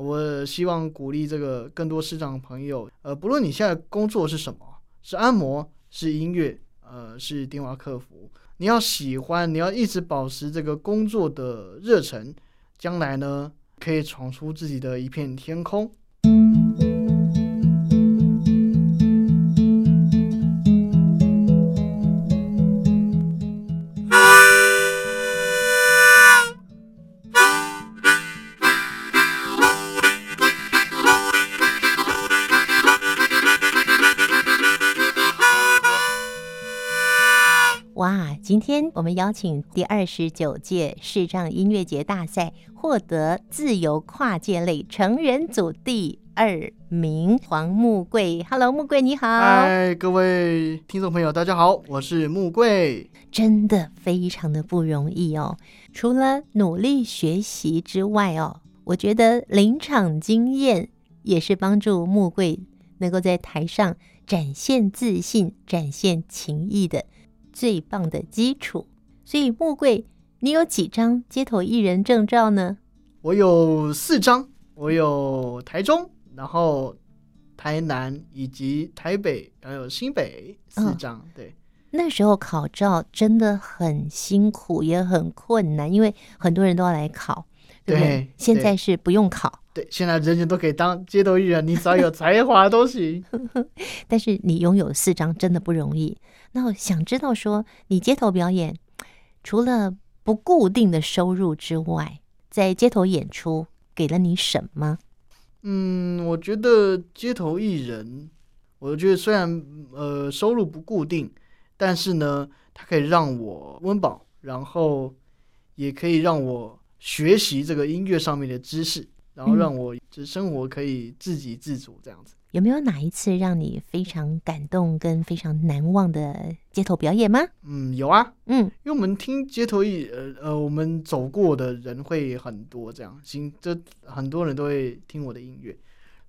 我希望鼓励这个更多师长朋友，呃，不论你现在工作是什么，是按摩，是音乐，呃，是电话客服，你要喜欢，你要一直保持这个工作的热忱，将来呢，可以闯出自己的一片天空。天我们邀请第二十九届视障音乐节大赛获得自由跨界类成人组第二名黄木桂。Hello，木贵你好。嗨，各位听众朋友，大家好，我是木桂。真的非常的不容易哦。除了努力学习之外哦，我觉得临场经验也是帮助木桂能够在台上展现自信、展现情谊的。最棒的基础，所以木贵，你有几张街头艺人证照呢？我有四张，我有台中，然后台南以及台北，还有新北四张。哦、对，那时候考照真的很辛苦，也很困难，因为很多人都要来考，对不对？对，现在是不用考，对，现在人人都可以当街头艺人，你只要有才华都行。但是你拥有四张真的不容易。那我想知道说，你街头表演除了不固定的收入之外，在街头演出给了你什么？嗯，我觉得街头艺人，我觉得虽然呃收入不固定，但是呢，它可以让我温饱，然后也可以让我学习这个音乐上面的知识，然后让我这生活可以自给自足这样子。有没有哪一次让你非常感动跟非常难忘的街头表演吗？嗯，有啊，嗯，因为我们听街头艺，呃呃，我们走过的人会很多，这样，行，这很多人都会听我的音乐。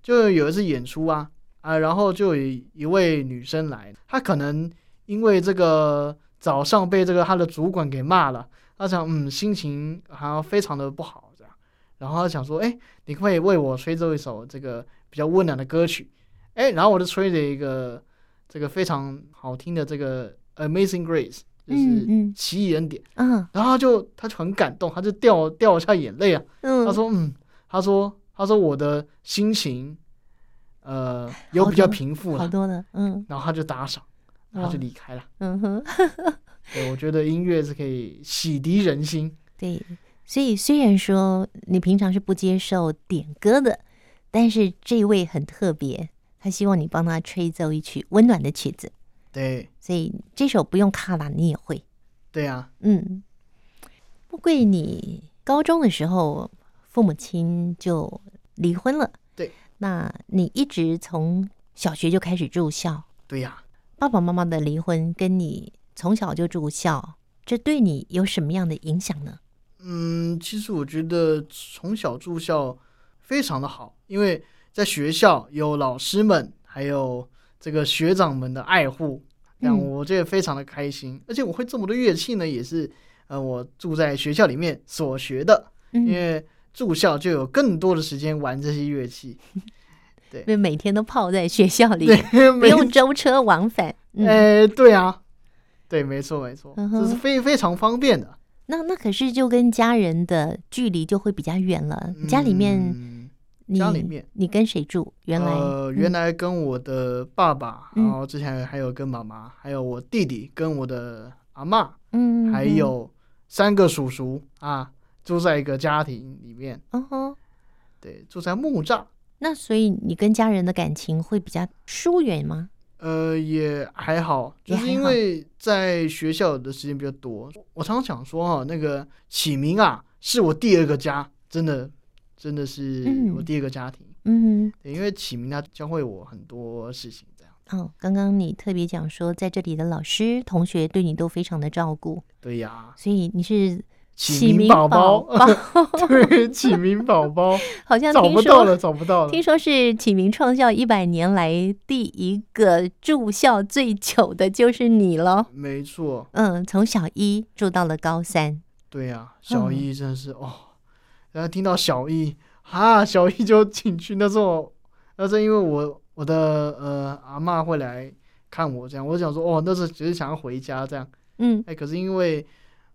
就有一次演出啊，啊，然后就有一位女生来，她可能因为这个早上被这个她的主管给骂了，她想，嗯，心情好像非常的不好，然后他想说，哎，你可以为我吹奏一首这个？比较温暖的歌曲，哎，然后我就吹了一个这个非常好听的这个《Amazing Grace》，就是奇异恩典，嗯，嗯，然后他就他就很感动，他就掉掉下眼泪啊，嗯，他说，嗯，他说，他说我的心情，呃，有比较平复了，好多了，嗯，然后他就打赏，然后就离开了，嗯哼，对，我觉得音乐是可以洗涤人心，对，所以虽然说你平常是不接受点歌的。但是这一位很特别，他希望你帮他吹奏一曲温暖的曲子。对，所以这首不用卡拉你也会。对啊，嗯。不贵，你高中的时候父母亲就离婚了。对。那你一直从小学就开始住校。对呀、啊。爸爸妈妈的离婚跟你从小就住校，这对你有什么样的影响呢？嗯，其实我觉得从小住校。非常的好，因为在学校有老师们，还有这个学长们的爱护，让我觉得非常的开心。嗯、而且我会这么多乐器呢，也是呃我住在学校里面所学的。嗯、因为住校就有更多的时间玩这些乐器。对，因为每天都泡在学校里，不用舟车往返。哎、嗯欸，对啊，对，没错没错，嗯、这是非非常方便的。那那可是就跟家人的距离就会比较远了。嗯、家里面。家里面，你跟谁住？原来呃，原来跟我的爸爸，嗯、然后之前还有跟妈妈，还有我弟弟跟我的阿妈，嗯，还有三个叔叔啊，住在一个家庭里面。嗯哼，对，住在木栅。那所以你跟家人的感情会比较疏远吗？呃，也还好，就是因为在学校的时间比较多。我常常想说哈、啊，那个启明啊，是我第二个家，真的。真的是我第二个家庭，嗯，因为启明他教会我很多事情，这样。哦，刚刚你特别讲说，在这里的老师、同学对你都非常的照顾，对呀，所以你是启明宝宝，对，启明宝宝，好像找不到了，找不到了。听说是启明创校一百年来第一个住校最久的就是你了，没错，嗯，从小一住到了高三，对呀，小一真的是哦。然后听到小一啊，小一就进去。那时候，那是因为我我的呃阿嬷会来看我，这样我想说，哦，那时候只是想要回家这样。嗯，哎、欸，可是因为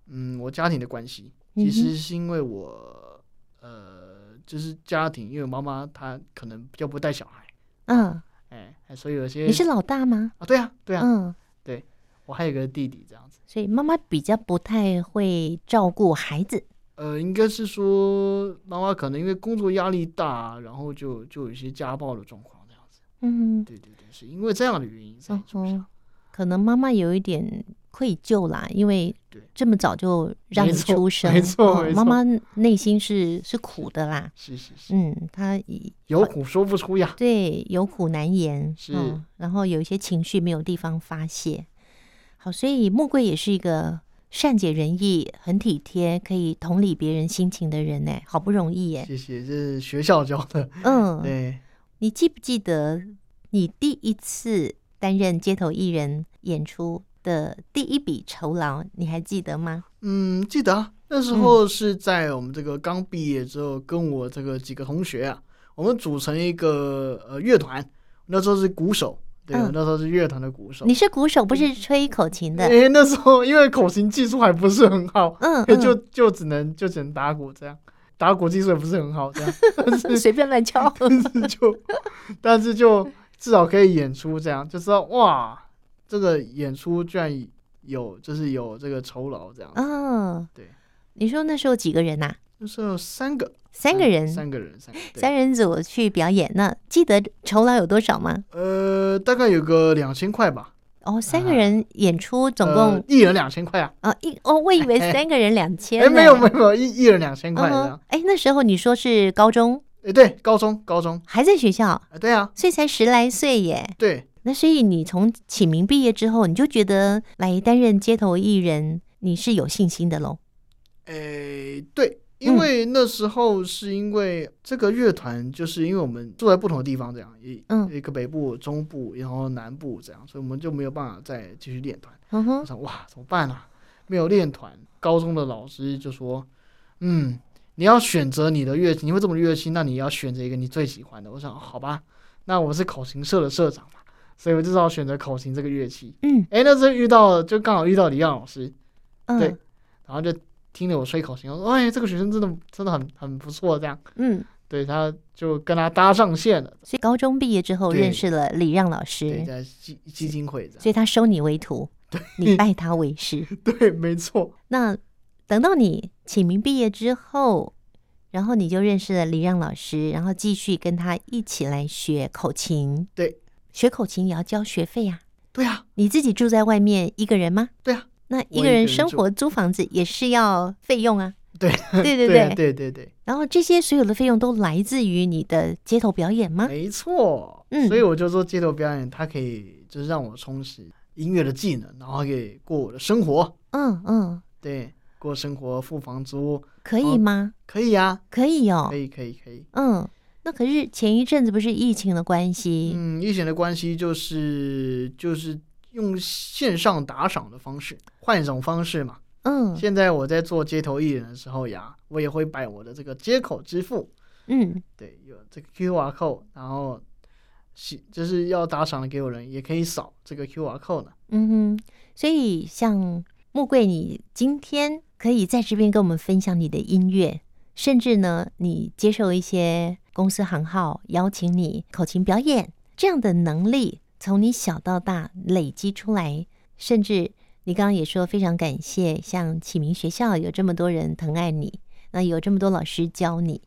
嗯我家庭的关系，其实是因为我、嗯、呃就是家庭，因为妈妈她可能比较不带小孩。嗯，哎、欸，所以有些你是老大吗？啊，对啊，对啊，嗯，对，我还有个弟弟这样子。所以妈妈比较不太会照顾孩子。呃，应该是说妈妈可能因为工作压力大，然后就就有一些家暴的状况这样子。嗯，对对对，是因为这样的原因才出现。可能妈妈有一点愧疚啦，因为这么早就让你出生，没错，没错，妈妈内心是是苦的啦。是是是，嗯，她有苦说不出呀。对，有苦难言。是，嗯，然后有一些情绪没有地方发泄。好，所以木贵也是一个善解人意、很体贴、可以同理别人心情的人呢，好不容易耶。谢谢，这是学校教的。嗯，对。你记不记得你第一次担任街头艺人演出的第一笔酬劳？你还记得吗？嗯，记得啊。那时候是在我们这个刚毕业之后，跟我这个几个同学啊，我们组成一个呃乐团。那时候是鼓手。对，嗯、那时候是乐团的鼓手。你是鼓手，不是吹口琴的。哎，那时候因为口琴技术还不是很好，嗯，嗯就就只能就只能打鼓这样，打鼓技术也不是很好，这样，但是 随便乱敲，但是就但是就至少可以演出这样，就知道哇，这个演出居然有就是有这个酬劳这样。嗯，对，你说那时候几个人呐、啊？那时候三个。三个人，三个人，三个三人组去表演，那记得酬劳有多少吗？呃，大概有个两千块吧。哦，三个人演出总共、呃、一人两千块啊？啊、哦，一哦，我以为 三个人两千。哎，没有没有没有，一一人两千块。哎、嗯，那时候你说是高中？哎，对，高中高中还在学校？啊对啊，所以才十来岁耶。对，那所以你从启明毕业之后，你就觉得来担任街头艺人，你是有信心的喽？哎，对。因为那时候是因为这个乐团，就是因为我们住在不同的地方，这样一一个北部、中部，然后南部这样，所以我们就没有办法再继续练团。嗯哼，我想哇，怎么办啊？没有练团。高中的老师就说：“嗯，你要选择你的乐器，你会这么乐器，那你要选择一个你最喜欢的。”我想，好吧，那我是口琴社的社长嘛，所以我就只好选择口琴这个乐器。嗯，哎，那时候遇到就刚好遇到李耀老师，嗯、对，然后就。听着我吹口琴，我说：“哎，这个学生真的真的很很不错。”这样，嗯，对，他就跟他搭上线了。所以高中毕业之后认识了李让老师，对，在基基金会，所以他收你为徒，对，你拜他为师，对，没错。那等到你起名毕业之后，然后你就认识了李让老师，然后继续跟他一起来学口琴。对，学口琴也要交学费啊。对啊，你自己住在外面一个人吗？对啊，那一个人生活租房子也是要费用啊。对，对，对，对，对，对，对。然后这些所有的费用都来自于你的街头表演吗？没错。嗯，所以我就说街头表演它可以，就是让我充实音乐的技能，然后可以过我的生活。嗯嗯，对。过生活付房租可以吗？可以呀，可以哦，可以可以可以。嗯，那可是前一阵子不是疫情的关系？嗯，疫情的关系就是就是。用线上打赏的方式，换一种方式嘛。嗯，现在我在做街头艺人的时候呀，我也会摆我的这个街口支付。嗯，对，有这个 QR code，然后就是要打赏的给我人也可以扫这个 QR code 呢。嗯哼，所以像木贵，你今天可以在这边跟我们分享你的音乐，甚至呢，你接受一些公司行号邀请你口琴表演这样的能力。从你小到大累积出来，甚至你刚刚也说非常感谢，像启明学校有这么多人疼爱你，那有这么多老师教你，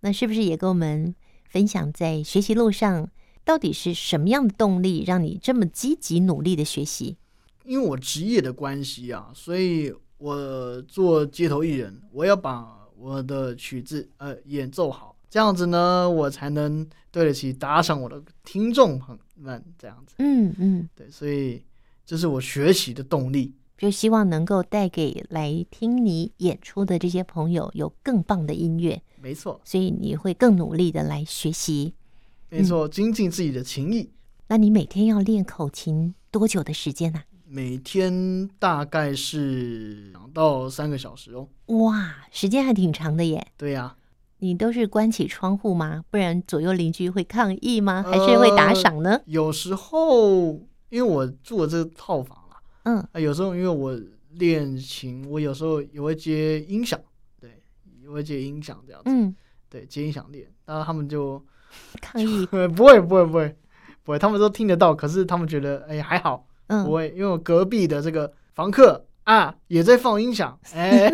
那是不是也跟我们分享在学习路上到底是什么样的动力，让你这么积极努力的学习？因为我职业的关系啊，所以我做街头艺人，我要把我的曲子呃演奏好，这样子呢，我才能对得起打赏我的听众朋友。们这样子，嗯嗯，对，所以这是我学习的动力，就希望能够带给来听你演出的这些朋友有更棒的音乐。没错，所以你会更努力的来学习。没错，精进自己的琴艺。那你每天要练口琴多久的时间呢？每天大概是两到三个小时哦。哇，时间还挺长的耶。对呀。你都是关起窗户吗？不然左右邻居会抗议吗？还是会打赏呢？呃、有时候因为我住的这个套房啊，嗯，啊，有时候因为我练琴，我有时候也会接音响，对，也会接音响这样子，嗯，对，接音响练，然后他们就抗议，不会不会不会不会，他们都听得到，可是他们觉得哎还好，嗯，不会，因为我隔壁的这个房客啊也在放音响，哎。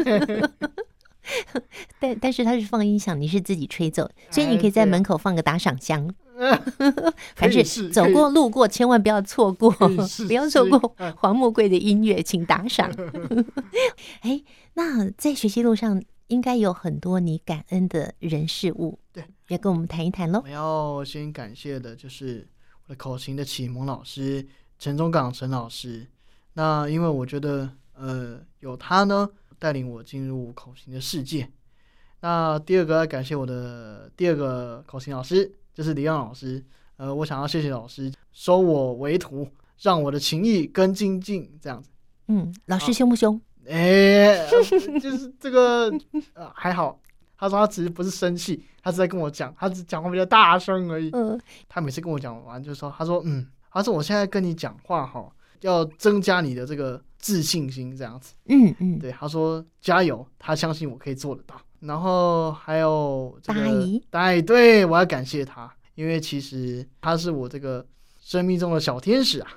但但是他是放音响，你是自己吹奏，所以你可以在门口放个打赏箱，还 是走过路过千万不要错过，不要错过黄木贵的音乐，请打赏。哎，那在学习路上应该有很多你感恩的人事物，对，要跟我们谈一谈喽。我要先感谢的就是我的口琴的启蒙老师陈忠港陈老师，那因为我觉得呃有他呢。带领我进入口琴的世界。那第二个要感谢我的第二个口琴老师，就是李阳老师。呃，我想要谢谢老师收我为徒，让我的情谊更精进。这样子，嗯，老师凶不凶？哎、欸，就是 这个呃还好。他说他其实不是生气，他是在跟我讲，他只讲话比较大声而已。嗯，他每次跟我讲完就说，他说嗯，他说我现在跟你讲话哈，要增加你的这个。自信心这样子，嗯嗯，对，他说加油，他相信我可以做得到。然后还有这个大姨，大姨，对，我要感谢他，因为其实他是我这个生命中的小天使啊。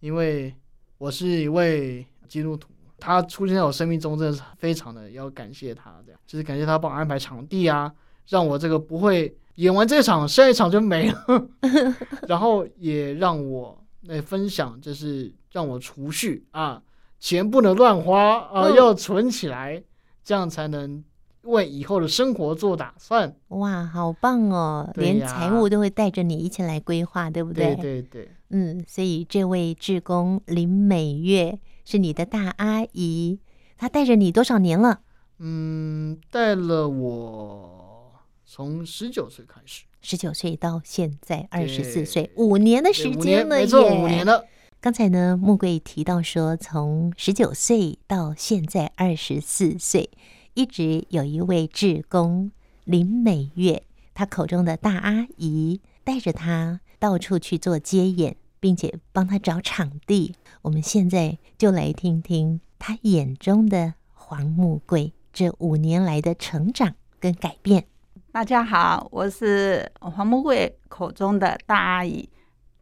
因为我是一位基督徒，他出现在我生命中，真的是非常的要感谢他。这样就是感谢他帮我安排场地啊，让我这个不会演完这场，下一场就没了。然后也让我来分享，就是让我储蓄啊。钱不能乱花啊，呃，要存起来，嗯，这样才能为以后的生活做打算。哇，好棒哦！连财务都会带着你一起来规划，对不对？对对对。嗯，所以这位志工林美月是你的大阿姨，她带着你多少年了？嗯，带了我从十九岁开始，十九岁到现在二十四岁，五年的时间了耶，没错，五年了。刚才呢，木桂提到说，从十九岁到现在二十四岁，一直有一位志工林美月，她口中的大阿姨，带着她到处去做接演，并且帮她找场地。我们现在就来听听她眼中的黄木贵这五年来的成长跟改变。大家好，我是黄木贵口中的大阿姨。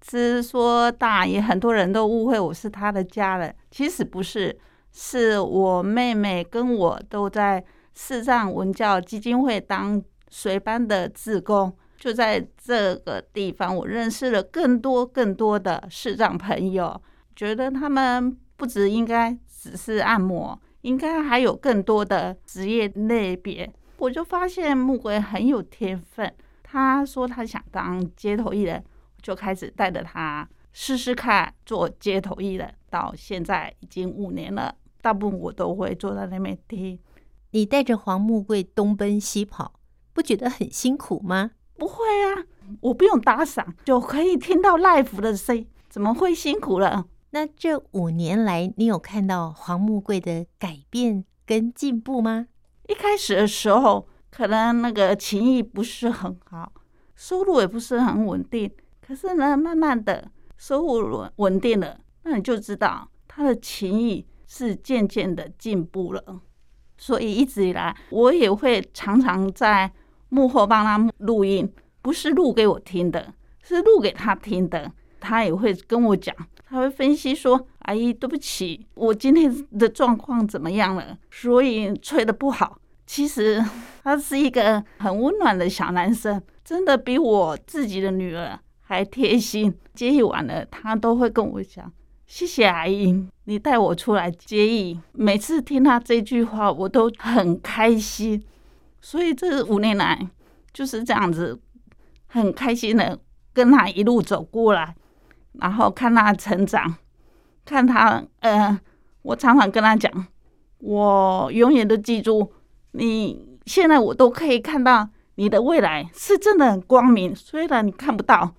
是说大姨，很多人都误会我是她的家人，其实不是，是我妹妹跟我都在视障文教基金会当随班的志工，就在这个地方，我认识了更多更多的视障朋友，觉得他们不只应该只是按摩，应该还有更多的职业类别。我就发现木贵很有天分，他说他想当街头艺人。就开始带着他试试看做街头艺人，到现在已经五年了。大部分我都会坐在那边听。你带着黄木贵东奔西跑，不觉得很辛苦吗？不会啊，我不用打赏就可以听到 live 的声音，怎么会辛苦了？那这五年来，你有看到黄木贵的改变跟进步吗？一开始的时候，可能那个情谊不是很好，收入也不是很稳定。可是呢，慢慢的收入稳稳定了，那你就知道他的情谊是渐渐的进步了。所以一直以来，我也会常常在幕后帮他录音，不是录给我听的，是录给他听的。他也会跟我讲，他会分析说：“阿姨，对不起，我今天的状况怎么样了？所以吹得不好。”其实他是一个很温暖的小男生，真的比我自己的女儿。还贴心，接艺完了，他都会跟我讲：“谢谢阿姨，你带我出来接艺。”每次听他这句话，我都很开心。所以这五年来就是这样子，很开心的跟他一路走过来，然后看他成长，看他……呃，我常常跟他讲，我永远都记住，你现在我都可以看到你的未来是真的很光明，虽然你看不到。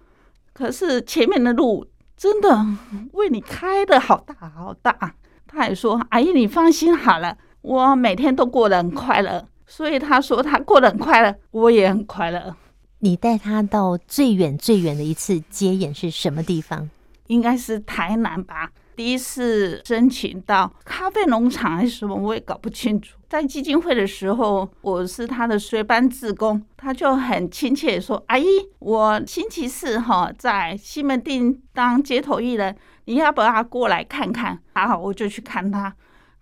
可是前面的路真的为你开的好大好大，他还说：“阿姨，你放心好了，我每天都过得很快乐。所以他说他过得很快乐，我也很快乐。你带他到最远最远的一次接演是什么地方？应该是台南吧。第一次申请到咖啡农场还是什么，我也搞不清楚。在基金会的时候，我是他的随班志工，他就很亲切说：“阿姨，我星期四哈在西门町当街头艺人，你要不要过来看看？”好，我就去看他。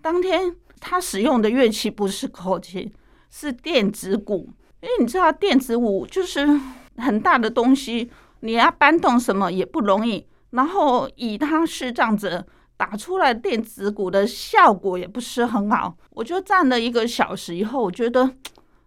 当天他使用的乐器不是口琴，是电子鼓。因为你知道电子鼓就是很大的东西，你要搬动什么也不容易。然后以他是这样子打出来电子鼓的效果也不是很好，我就站了一个小时以后，我觉得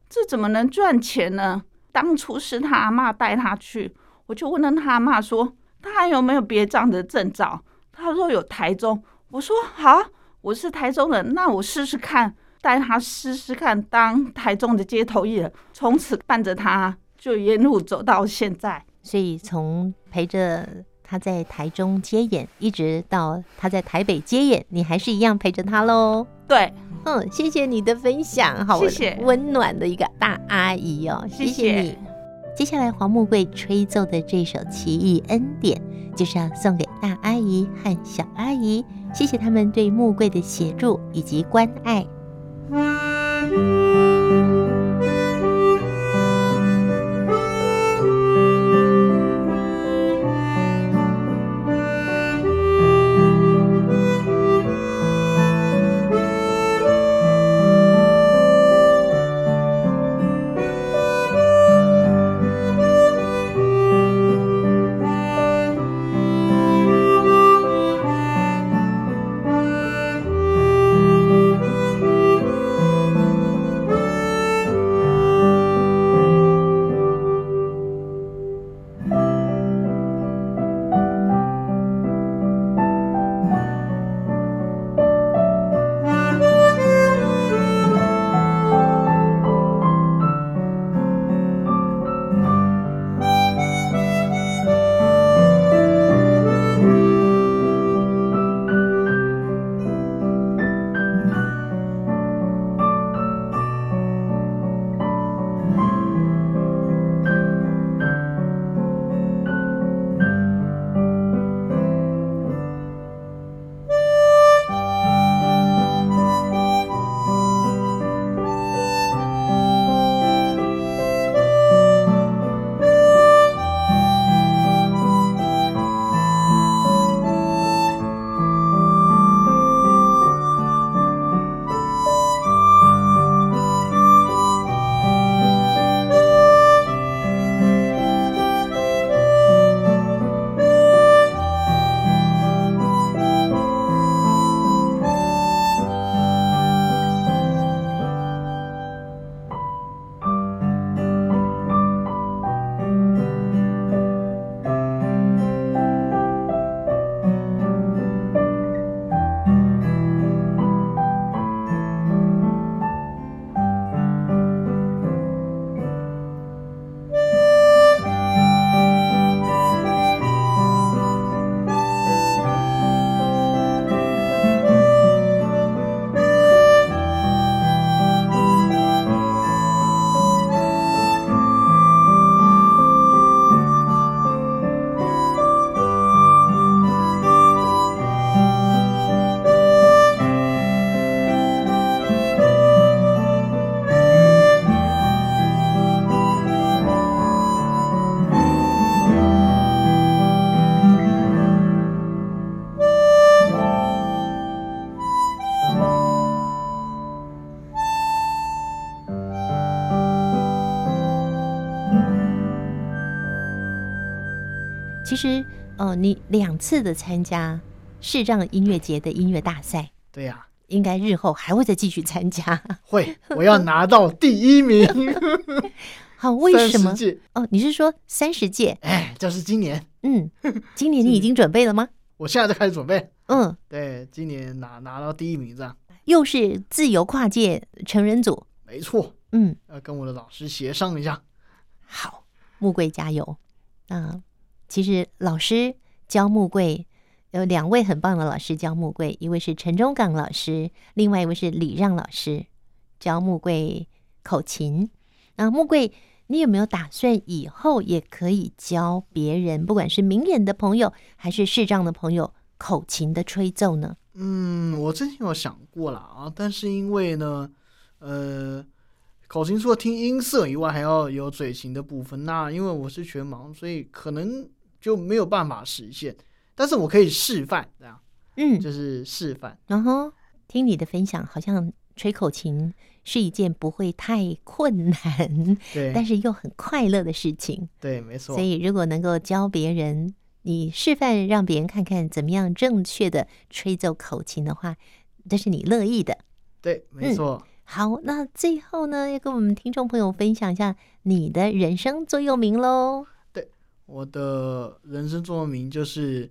这怎么能赚钱呢？当初是他阿嬷带他去，我就问了他阿嬷说，他还有没有别这样的证照？他说有台中。我说好，我是台中人，那我试试看，带他试试看当台中的街头艺人，从此伴着他就沿路走到现在。所以从陪着。他在台中接演，一直到他在台北接演，你还是一样陪着他喽。对，嗯，谢谢你的分享，好，谢谢，温暖的一个大阿姨哦，谢谢你。接下来黄木贵吹奏的这首《奇异恩典》，就是要送给大阿姨和小阿姨，谢谢他们对木贵的协助以及关爱。你两次的参加视障音乐节的音乐大赛，对呀、啊，应该日后还会再继续参加。会，我要拿到第一名。好，为什么？哦，你是说三十届？哎，就是今年。嗯，今年你已经准备了吗？我现在就开始准备。嗯，对，今年拿拿到第一名这样。又是自由跨界成人组。没错。嗯，要跟我的老师协商一下。好，木桂加油。啊，其实老师。教木贵有两位很棒的老师教木贵，一位是陈忠港老师，另外一位是李让老师。教木贵口琴。那木贵，你有没有打算以后也可以教别人，不管是明眼的朋友还是视障的朋友，口琴的吹奏呢？嗯，我之前有想过了啊，但是因为呢，呃，口琴除了听音色以外，还要有嘴型的部分。那因为我是全盲，所以可能就没有办法实现。但是我可以示范，这样，嗯，就是示范。然后听你的分享，好像吹口琴是一件不会太困难，对，但是又很快乐的事情。对，没错。所以如果能够教别人，你示范让别人看看怎么样正确的吹奏口琴的话，这是你乐意的。对，没错。嗯，好，那最后呢，要跟我们听众朋友分享一下你的人生座右铭喽。我的人生座右铭就是：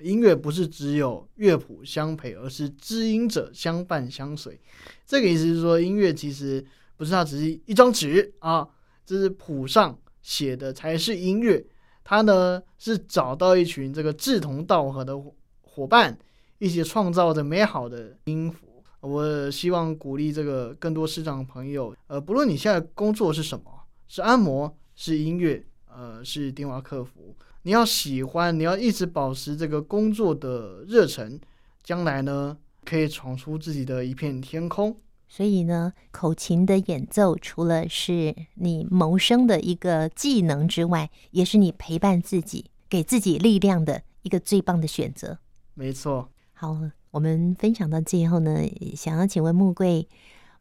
音乐不是只有乐谱相陪，而是知音者相伴相随。这个意思是说，音乐其实不是它只是一张纸啊，这是谱上写的才是音乐。他呢是找到一群这个志同道合的伙伴，一起创造着美好的音符。我希望鼓励这个更多视障朋友，呃，不论你现在工作是什么，是按摩，是音乐，呃，是电话客服，你要喜欢，你要一直保持这个工作的热忱，将来呢可以闯出自己的一片天空。所以呢，口琴的演奏除了是你谋生的一个技能之外，也是你陪伴自己、给自己力量的一个最棒的选择。没错。好，我们分享到最后呢，想要请问木贵，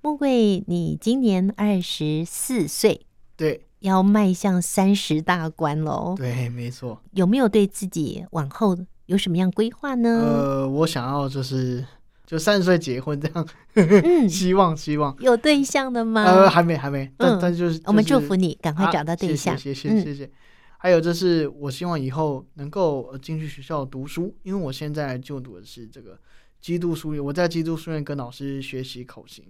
木贵，你今年二十四岁，对，要迈向三十大关喽。对，没错。有没有对自己往后有什么样规划呢？呃，我想要就是。就三十岁结婚这样，嗯，希望希望有对象的吗？呃，还没还没，但、嗯、但就是、就是、我们祝福你赶快找到对象，啊、谢谢谢谢谢谢。还有就是，我希望以后能够进去学校读书，因为我现在就读的是这个基督书院，我在基督书院跟老师学习口型。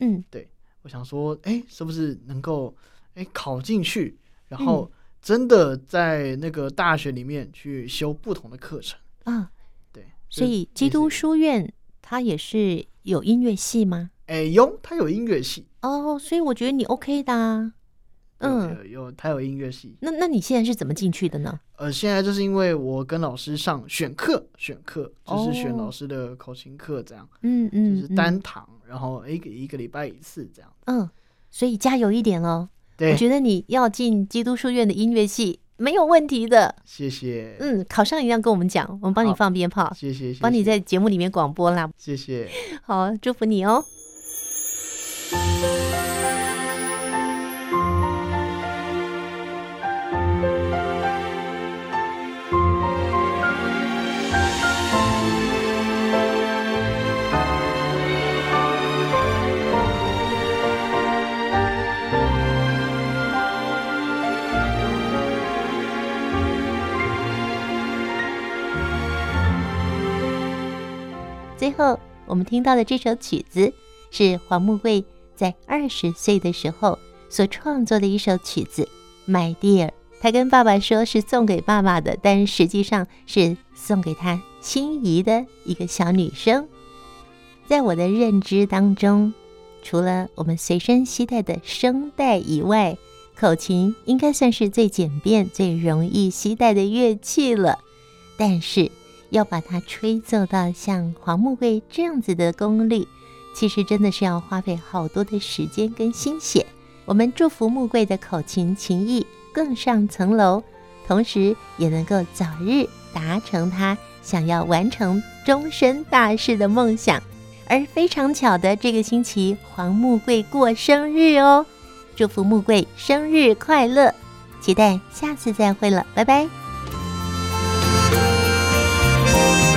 嗯，对，我想说，哎，是不是能够哎考进去，然后真的在那个大学里面去修不同的课程嗯？对，所以基督书院。它也是有音乐系吗？哎，有，它有音乐系哦，所以我觉得你 OK 的啊。嗯，有，有，他有音乐系。那那你现在是怎么进去的呢？呃，现在就是因为我跟老师上选课，选课就是选老师的口琴课，这样。嗯嗯，就是单堂，然后一个一个礼拜一次这样。嗯，所以加油一点哦。对，我觉得你要进基督书院的音乐系。没有问题的，谢谢。嗯，考上一样跟我们讲，我们帮你放鞭炮，谢谢，谢谢，帮你在节目里面广播啦，谢谢。好，祝福你哦。最后，我们听到的这首曲子是黄木贵在二十岁的时候所创作的一首曲子《My Dear》。他跟爸爸说是送给爸爸的，但实际上是送给他心仪的一个小女生。在我的认知当中，除了我们随身携带的声带以外，口琴应该算是最简便、最容易携带的乐器了。但是，要把它吹奏到像黄木贵这样子的功力，其实真的是要花费好多的时间跟心血。我们祝福木贵的口琴琴艺更上层楼，同时也能够早日达成他想要完成终身大事的梦想。而非常巧的，这个星期黄木贵过生日哦，祝福木贵生日快乐！期待下次再会了，拜拜。Thank you.